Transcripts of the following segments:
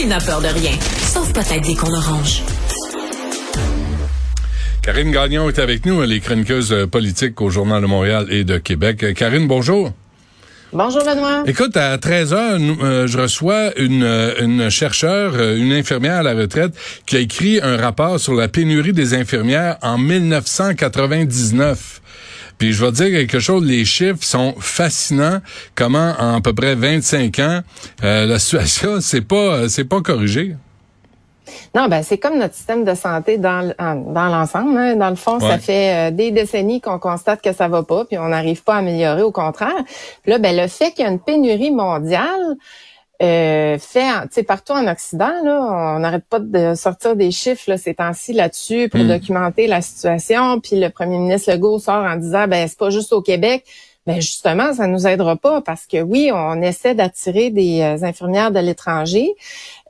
Il n'a peur de rien, sauf peut-être des qu'on orange. Karine Gagnon est avec nous, elle est chroniqueuse euh, politique au Journal de Montréal et de Québec. Euh, Karine, bonjour. Bonjour Benoît. Écoute, à 13 heures, euh, je reçois une, une chercheure, une infirmière à la retraite, qui a écrit un rapport sur la pénurie des infirmières en 1999. Puis je vais dire quelque chose, les chiffres sont fascinants. Comment en à peu près 25 ans, la situation c'est pas c'est pas corrigé. Non, ben c'est comme notre système de santé dans dans l'ensemble. Hein. Dans le fond, Ouais. ça fait euh, des décennies qu'on constate que ça va pas, puis on n'arrive pas à améliorer. Au contraire, Puis là, ben le fait qu'il y a une pénurie mondiale euh, fait, tu sais, partout en Occident, là, on n'arrête pas de sortir des chiffres là, ces temps-ci là-dessus pour Mm. documenter la situation. Puis le premier ministre Legault sort en disant, ben c'est pas juste au Québec. Ben justement, ça nous aidera pas parce que oui, on essaie d'attirer des euh, infirmières de l'étranger,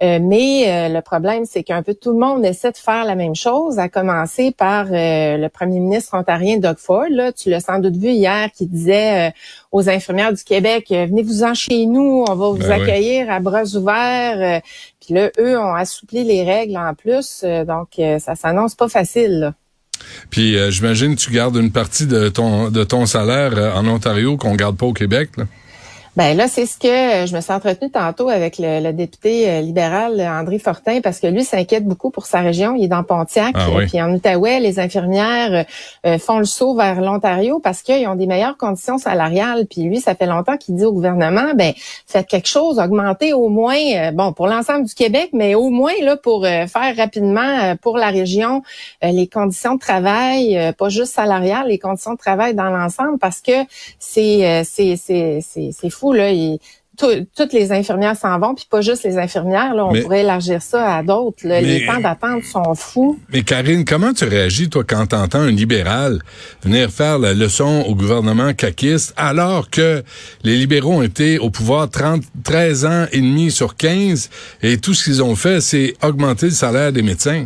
euh, mais euh, le problème, c'est qu'un peu tout le monde essaie de faire la même chose, à commencer par euh, le premier ministre ontarien Doug Ford. Là, tu l'as sans doute vu hier, qui disait euh, aux infirmières du Québec, euh, venez-vous-en chez nous, on va vous Ben oui. accueillir à bras ouverts. Euh, Puis là, eux ont assoupli les règles en plus, euh, donc euh, ça s'annonce pas facile. là. Puis euh, j'imagine tu gardes une partie de ton de ton salaire euh, en Ontario qu'on garde pas au Québec. Là. Ben là, c'est ce que je me suis entretenue tantôt avec le, le député euh, libéral euh, André Fortin parce que lui s'inquiète beaucoup pour sa région. Il est dans Pontiac, Ah oui. puis en Outaouais, les infirmières euh, font le saut vers l'Ontario parce qu'ils ont des meilleures conditions salariales. Puis lui, ça fait longtemps qu'il dit au gouvernement, ben faites quelque chose, augmentez au moins, bon pour l'ensemble du Québec, mais au moins là pour faire rapidement euh, pour la région euh, les conditions de travail, euh, pas juste salariales, les conditions de travail dans l'ensemble parce que c'est euh, c'est c'est c'est c'est fou là. Il- tout- toutes les infirmières s'en vont, puis pas juste les infirmières. Là, on Mais- pourrait élargir ça à d'autres. Les temps d'attente sont fous. Mais Karine, comment tu réagis, toi, quand t'entends un libéral venir faire la leçon au gouvernement caquiste alors que les libéraux ont été au pouvoir 30, 13 ans et demi sur 15 et tout ce qu'ils ont fait, c'est augmenter le salaire des médecins?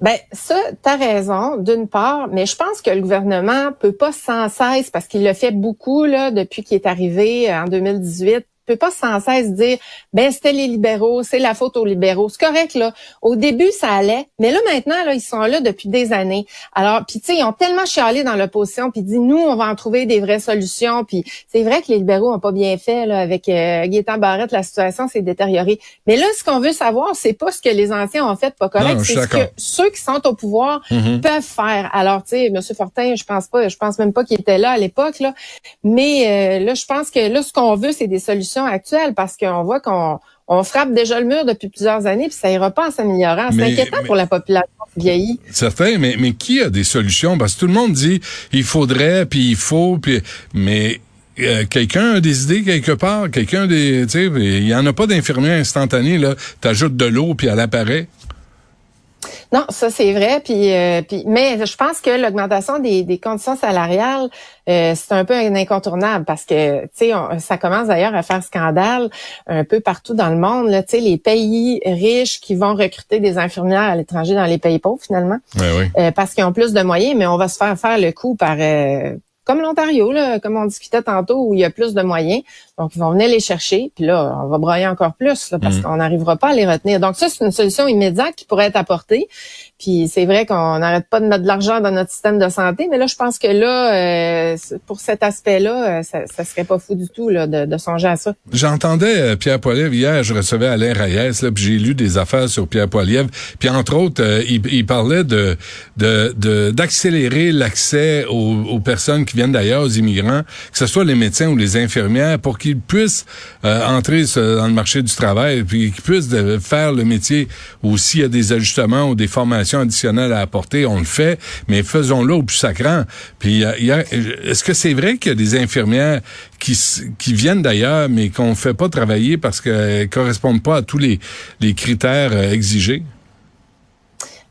Ben ça, t'as raison, d'une part, mais je pense que le gouvernement peut pas sans cesse, parce qu'il l'a fait beaucoup là depuis qu'il est arrivé euh, en 2018, peut pas sans cesse dire ben c'était les libéraux, c'est la faute aux libéraux. C'est correct là. Au début ça allait, mais là maintenant là ils sont là depuis des années. Alors puis tu sais ils ont tellement chialé dans l'opposition puis dit nous on va en trouver des vraies solutions puis c'est vrai que les libéraux ont pas bien fait là avec euh, Gaétan Barrette la situation s'est détériorée. Mais là ce qu'on veut savoir c'est pas ce que les anciens ont fait pas correct, c'est ce que ceux qui sont au pouvoir Mhm. peuvent faire. Alors, tu sais, M. Fortin, je pense pas, je pense même pas qu'il était là à l'époque, là. Mais euh, là, je pense que là, ce qu'on veut, c'est des solutions actuelles parce qu'on voit qu'on on frappe déjà le mur depuis plusieurs années, puis ça ira pas en s'améliorant. C'est inquiétant mais- pour la population qui vieillit. Certain, mais, mais qui a des solutions? Parce que tout le monde dit il faudrait, puis il faut, puis mais euh, quelqu'un a des idées quelque part, quelqu'un a des, tu sais, il y en a pas d'infirmière instantanée là. T'ajoutes de l'eau puis elle apparaît. Non, ça c'est vrai. Puis, euh, puis, mais je pense que l'augmentation des, des conditions salariales, euh, c'est un peu un incontournable parce que, tu sais, ça commence d'ailleurs à faire scandale un peu partout dans le monde. Là, tu sais, les pays riches qui vont recruter des infirmières à l'étranger dans les pays pauvres finalement, Oui, oui. euh, parce qu'ils ont plus de moyens, mais on va se faire faire le coup par euh, comme l'Ontario, là, comme on discutait tantôt, où il y a plus de moyens. Donc, ils vont venir les chercher, puis là, on va broyer encore plus, là, parce Mm. qu'on n'arrivera pas à les retenir. Donc, ça, c'est une solution immédiate qui pourrait être apportée. Puis, c'est vrai qu'on n'arrête pas de mettre de l'argent dans notre système de santé, mais là, je pense que là, euh, pour cet aspect-là, euh, ça, ça serait pas fou du tout là, de, de songer à ça. J'entendais euh, Pierre Poilievre hier, je recevais Alain Reyes, là, puis j'ai lu des affaires sur Pierre Poilievre. Puis entre autres, euh, il, il parlait de de- de- d'accélérer l'accès aux, aux personnes qui viennent d'ailleurs, aux immigrants, que ce soit les médecins ou les infirmières, pour qu'ils puissent euh, entrer dans le marché du travail, puis qu'ils puissent faire le métier ou s'il y a des ajustements ou des formations additionnelles à apporter, on le fait, mais faisons-le au plus sacrant. Puis, est-ce que c'est vrai qu'il y a des infirmières qui, qui viennent d'ailleurs, mais qu'on fait pas travailler parce qu'elles correspondent pas à tous les, les critères euh, exigés?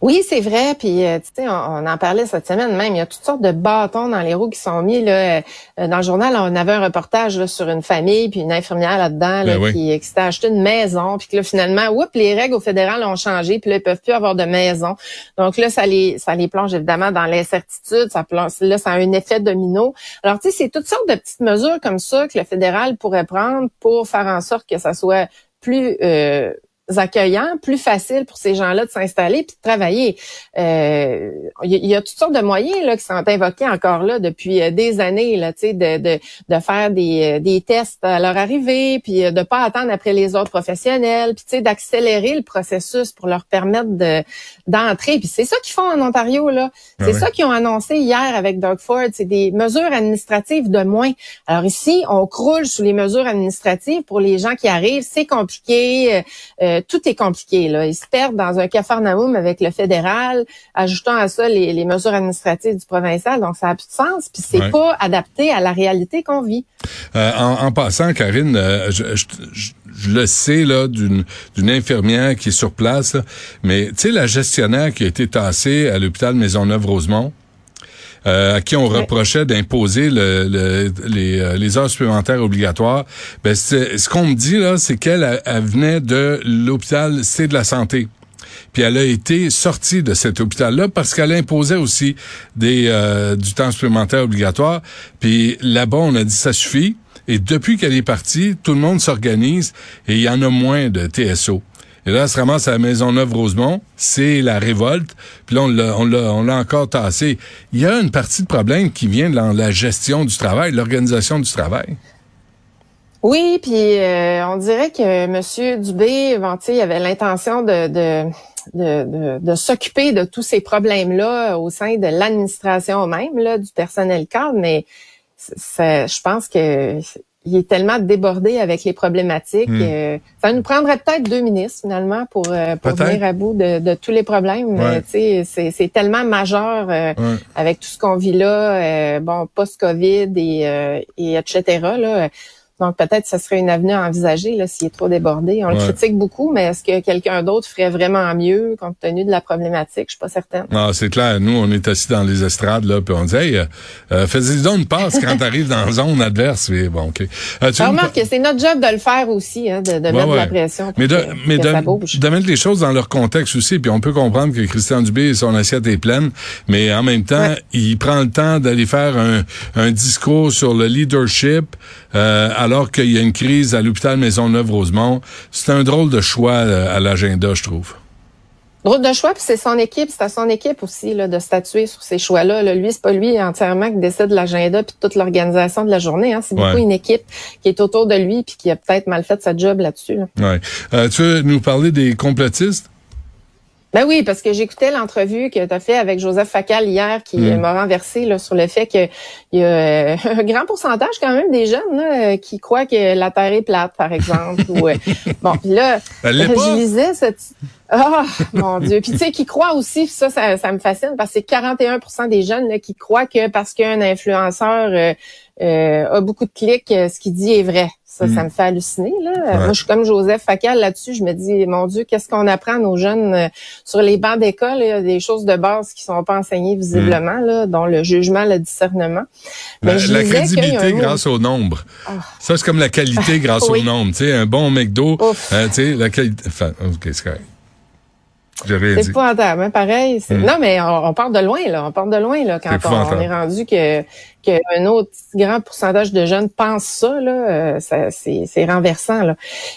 Oui, c'est vrai. Puis, euh, tu sais, on, en parlait cette semaine même. Il y a toutes sortes de bâtons dans les roues qui sont mis. Là, euh, dans le journal, on avait un reportage sur une famille, puis une infirmière là-dedans ben qui, s'était acheté une maison. Puis que là, finalement, oups, les règles au fédéral ont changé. Puis là, ils peuvent plus avoir de maison. Donc là, ça les, ça les plonge évidemment dans l'incertitude. Ça plonge, là, ça a un effet domino. Alors, tu sais, c'est toutes sortes de petites mesures comme ça que le fédéral pourrait prendre pour faire en sorte que ça soit plus euh, accueillants, plus facile pour ces gens-là de s'installer puis de travailler. Il euh, y, a toutes sortes de moyens là qui sont invoqués encore là depuis euh, des années là, tu sais, de, de, de, faire des, euh, des tests à leur arrivée, puis de pas attendre après les autres professionnels, puis tu sais d'accélérer le processus pour leur permettre de d'entrer. Puis c'est ça qu'ils font en Ontario là. Ah c'est ça qu'ils ont annoncé hier avec Doug Ford. C'est des mesures administratives de moins. Alors ici, on croule sous les mesures administratives pour les gens qui arrivent. C'est compliqué. Euh, tout est compliqué. Là. Ils se perdent dans un cafarnaum avec le fédéral, ajoutant à ça les, mesures administratives du provincial. Donc, ça n'a plus de sens. Puis, c'est pas adapté à la réalité qu'on vit. Euh, en, passant, Karine, euh, je, le sais là d'une d'une infirmière qui est sur place, mais tu sais la gestionnaire qui a été tassée à l'hôpital Maisonneuve-Rosemont. Euh, à qui on reprochait d'imposer le, les, euh, les, heures supplémentaires obligatoires. Ben, ce qu'on me dit là, c'est qu'elle venait de l'hôpital C de la santé. Puis elle a été sortie de cet hôpital-là parce qu'elle imposait aussi des euh, du temps supplémentaire obligatoire. Puis là-bas, on a dit ça suffit. Et depuis qu'elle est partie, tout le monde s'organise et il y en a moins de TSO. Et là, elle se ramasse à la Maisonneuve-Rosemont. C'est la révolte. Puis là, on l'a, encore tassé. Il y a une partie de problème qui vient dans la gestion du travail, l'organisation du travail. Oui, puis euh, on dirait que M. Dubé, il avait l'intention de, de, de, de, s'occuper de tous ces problèmes-là au sein de l'administration même, là, du personnel cadre, mais je pense que il est tellement débordé avec les problématiques. Hmm. Euh, ça nous prendrait peut-être deux ministres finalement pour, euh, pour venir à bout de, de tous les problèmes. sais, C'est, c'est tellement majeur euh, avec tout ce qu'on vit là, bon, post-COVID et, et etc. Là. Donc peut-être que ce serait une avenue à envisager là s'il est trop débordé. On le critique beaucoup, mais est-ce que quelqu'un d'autre ferait vraiment mieux compte tenu de la problématique? Je suis pas certaine. Non, c'est clair. Nous, on est assis dans les estrades là, puis on dit hey, euh, fais-y donc une passe quand tu arrives dans la zone adverse. Mais bon, ok. Euh, tu remarque que c'est notre job de le faire aussi, hein, de, de mettre de la pression. Mais de, mais de, de, mettre les choses dans leur contexte aussi. Puis on peut comprendre que Christian Dubé, son assiette est pleine, mais en même temps, il prend le temps d'aller faire un, un discours sur le leadership. Euh, alors qu'il y a une crise à l'hôpital Maisonneuve-Rosemont. C'est un drôle de choix euh, à l'agenda, je trouve. Drôle de choix, puis c'est son équipe, c'est à son équipe aussi là, de statuer sur ces choix-là. Là. Lui, c'est pas lui entièrement qui décide de l'agenda puis toute l'organisation de la journée. Hein. C'est beaucoup une équipe qui est autour de lui puis qui a peut-être mal fait sa job là-dessus. Là. Ouais. Euh, tu veux nous parler des complotistes? Ben oui, parce que j'écoutais l'entrevue que tu as fait avec Joseph Facal hier qui mm. m'a renversé là, sur le fait qu'il y a euh, un grand pourcentage quand même des jeunes là, qui croient que la Terre est plate, par exemple. ou, euh, bon, puis là, je lisais cette... Ah, mon Dieu. Puis tu sais, qui croient aussi, ça, ça, me fascine, parce que c'est 41% des jeunes là, qui croient que parce qu'un influenceur euh, a beaucoup de clics, ce qu'il dit est vrai. Ça, ça mm. me fait halluciner. Là. Moi, je suis comme Joseph Facal là-dessus. Je me dis, mon Dieu, qu'est-ce qu'on apprend à nos jeunes euh, sur les bancs d'école? Il y a des choses de base qui sont pas enseignées visiblement, mm. là, dont le jugement, le discernement. la, crédibilité grâce au nombre. Ah. Ça, c'est comme la qualité grâce au nombre. Tu sais, un bon McDo, euh, tu sais, la qualité... Enfin, OK, c'est correct. C'est épouvantable, hein, pareil. Mm. Non, mais on, on, part de loin, là. On part de loin, là, quand on, on, est rendu que qu'un autre grand pourcentage de jeunes pensent ça, là, euh, ça, c'est, renversant. Là.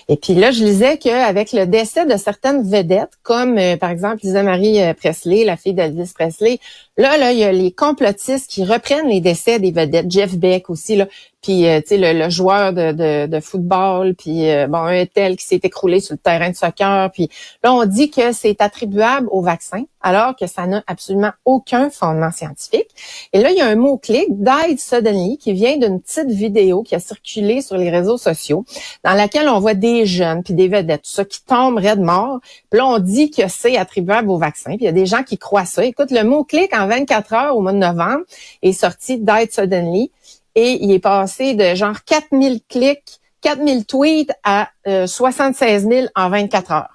Et puis là, je lisais qu'avec le décès de certaines vedettes, comme euh, par exemple Lisa Marie euh, Presley, la fille d'Elvis Presley, là, là, il y a les complotistes qui reprennent les décès des vedettes, Jeff Beck aussi, là, puis le, joueur de, de, de football, puis bon un tel qui s'est écroulé sur le terrain de soccer, puis là on dit que c'est attribuable au vaccin alors que ça n'a absolument aucun fondement scientifique. Et là, il y a un mot-clic, Died Suddenly, qui vient d'une petite vidéo qui a circulé sur les réseaux sociaux, dans laquelle on voit des jeunes, puis des vedettes, tout ça, qui tombent de mort. Puis là, on dit que c'est attribuable au vaccin, puis il y a des gens qui croient ça. Écoute, le mot-clic en 24 heures au mois de novembre est sorti Died Suddenly, et il est passé de genre 4000 clics 4000 tweets à 76 000 en 24 heures.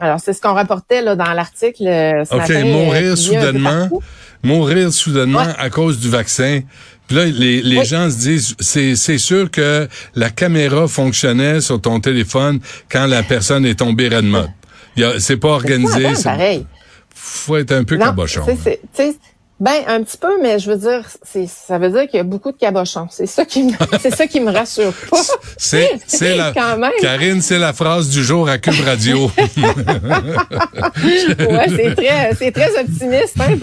Alors, c'est ce qu'on rapportait là, dans l'article euh, ce OK, mourir soudainement, mourir soudainement à cause du vaccin. Puis là, les, les gens se disent, c'est, c'est sûr que la caméra fonctionnait sur ton téléphone quand la personne est tombée raide mode. C'est pas organisé. C'est pareil. Faut être un peu non, cabochon. C'est, ben un petit peu, mais je veux dire, ça veut dire qu'il y a beaucoup de cabochons. C'est ça qui me, c'est ça qui me rassure pas. C'est c'est la Quand même. Karine, c'est la phrase du jour à Cube Radio. ouais, c'est très c'est très optimiste. Hein,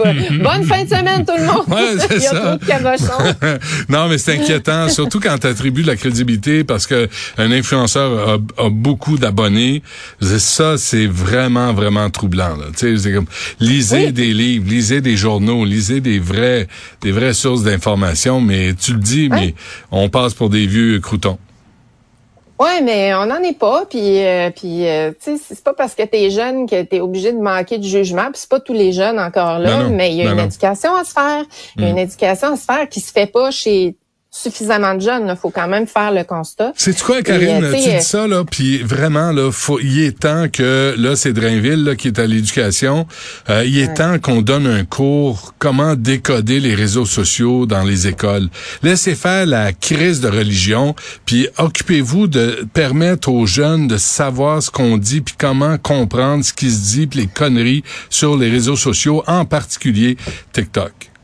Bonne fin de semaine tout le monde. Ouais, Il y a ça. trop de cabochons. non, mais c'est inquiétant, surtout quand tu attribues de la crédibilité parce que un influenceur a, a beaucoup d'abonnés. Ça, c'est vraiment vraiment troublant. Tu sais, c'est comme lisez Oui. des livres, lisez des journaux, lisez des vrais, des vraies sources d'informations, mais tu le dis, mais on passe pour des vieux croutons. Ouais, mais on n'en est pas. Puis, euh, puis, euh, tu sais, c'est pas parce que t'es jeune que t'es obligé de manquer de jugement. Puis c'est pas tous les jeunes encore là, Non, non. mais il y a Non, une éducation à se faire. Il y a Mm. une éducation à se faire qui se fait pas chez suffisamment de jeunes. Il faut quand même faire le constat. C'est quoi, Karine? Et, euh, tu dis ça, là, puis vraiment, là, faut, il est temps que, là, c'est Drainville, là, qui est à l'éducation, euh, il est temps qu'on donne un cours comment décoder les réseaux sociaux dans les écoles? Laissez faire la crise de religion, puis occupez-vous de permettre aux jeunes de savoir ce qu'on dit, puis comment comprendre ce qui se dit, puis les conneries sur les réseaux sociaux, en particulier TikTok.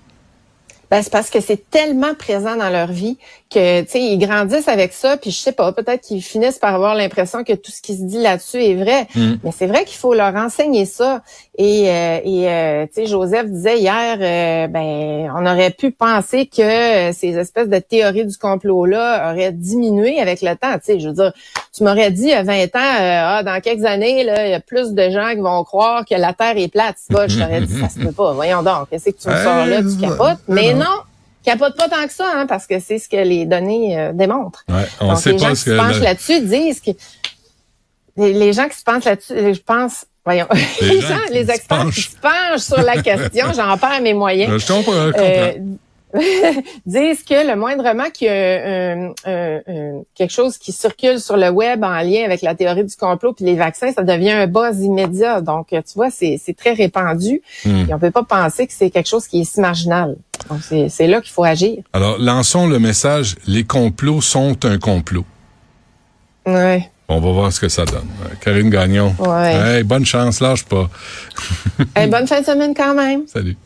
Ben, c'est parce que c'est tellement présent dans leur vie que, tu sais, ils grandissent avec ça, puis je sais pas, peut-être qu'ils finissent par avoir l'impression que tout ce qui se dit là-dessus est vrai. Mm. Mais c'est vrai qu'il faut leur enseigner ça. Et, euh, et euh, tu sais, Joseph disait hier, euh, ben, on aurait pu penser que euh, ces espèces de théories du complot-là auraient diminué avec le temps. Tu sais, je veux dire, tu m'aurais dit il y a 20 ans, euh, ah, dans quelques années, là, il y a plus de gens qui vont croire que la Terre est plate. Pas, je t'aurais dit, ça se peut pas. Voyons donc, qu'est-ce que tu me sors là, tu capotes? Mais non, capote pas tant que ça, hein, parce que c'est ce que les données euh, démontrent. Ouais, on Donc, sait les gens qui se penchent là-dessus disent que les, les gens qui se penchent là-dessus, je pense, voyons, Les les, gens les experts qui se penchent sur la question, j'en perds mes moyens. Je comprends, je comprends. Euh, disent que le moindrement qu'il y a un- un- un- quelque chose qui circule sur le web en lien avec la théorie du complot puis les vaccins, ça devient un buzz immédiat. Donc, tu vois, c'est très répandu. Hmm. Et on peut pas penser que c'est quelque chose qui est si marginal. Donc, c'est là qu'il faut agir. Alors, lançons le message, les complots sont un complot. Ouais. On va voir ce que ça donne. Karine Gagnon. Ouais. Hey, bonne chance, lâche pas. Eh, bonne fin de semaine quand même. Salut.